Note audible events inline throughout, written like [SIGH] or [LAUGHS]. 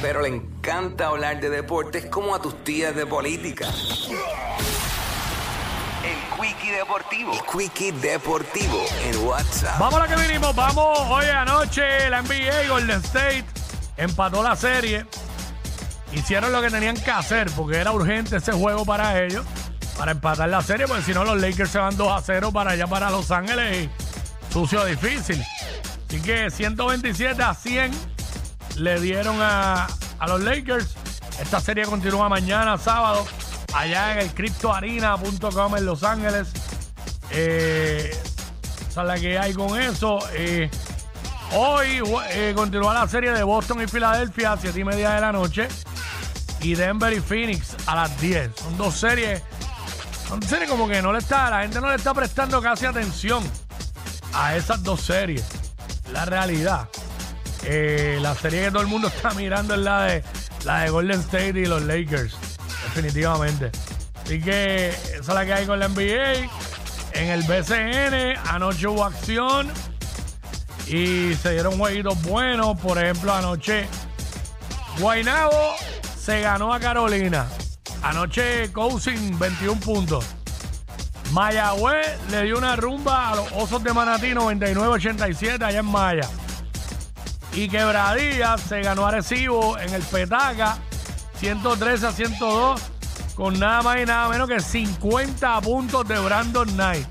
pero le encanta hablar de deportes como a tus tías de política. El Quickie Deportivo. El Quickie Deportivo en WhatsApp. Vamos a que vinimos, vamos. Hoy anoche la NBA Golden State empató la serie. Hicieron lo que tenían que hacer porque era urgente ese juego para ellos, para empatar la serie, porque si no los Lakers se van 2 a 0 para allá, para Los Ángeles y sucio difícil. Así que 127 a 100 le dieron a, a los Lakers. Esta serie continúa mañana, sábado, allá en el CryptoArena.com en Los Ángeles. Eh, esa es la que hay con eso. Eh, hoy eh, continúa la serie de Boston y Filadelfia a 7 y media de la noche. Y Denver y Phoenix a las 10. Son dos series. Son series como que no le está, la gente no le está prestando casi atención a esas dos series. La realidad. Eh, la serie que todo el mundo [LAUGHS] está mirando es la de la de Golden State y los Lakers. Definitivamente. Así que esa es la que hay con la NBA. En el BCN anoche hubo acción y se dieron jueguitos buenos. Por ejemplo, anoche Guainabo se ganó a Carolina. Anoche Cousin 21 puntos. Mayagüez le dio una rumba a los Osos de Manatí 99-87 allá en Maya. Y Quebradilla se ganó a Recibo en el Petaca 113 a 102 con nada más y nada menos que 50 puntos de Brandon Knight.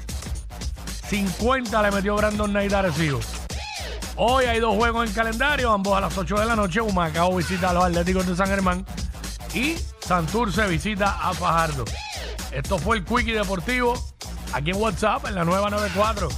50 le metió Brandon Knight a Recibo. Hoy hay dos juegos en calendario, ambos a las 8 de la noche. Humacao visita a los Atléticos de San Germán y Santurce visita a Fajardo. Esto fue el Quickie Deportivo aquí en WhatsApp en la nueva 94.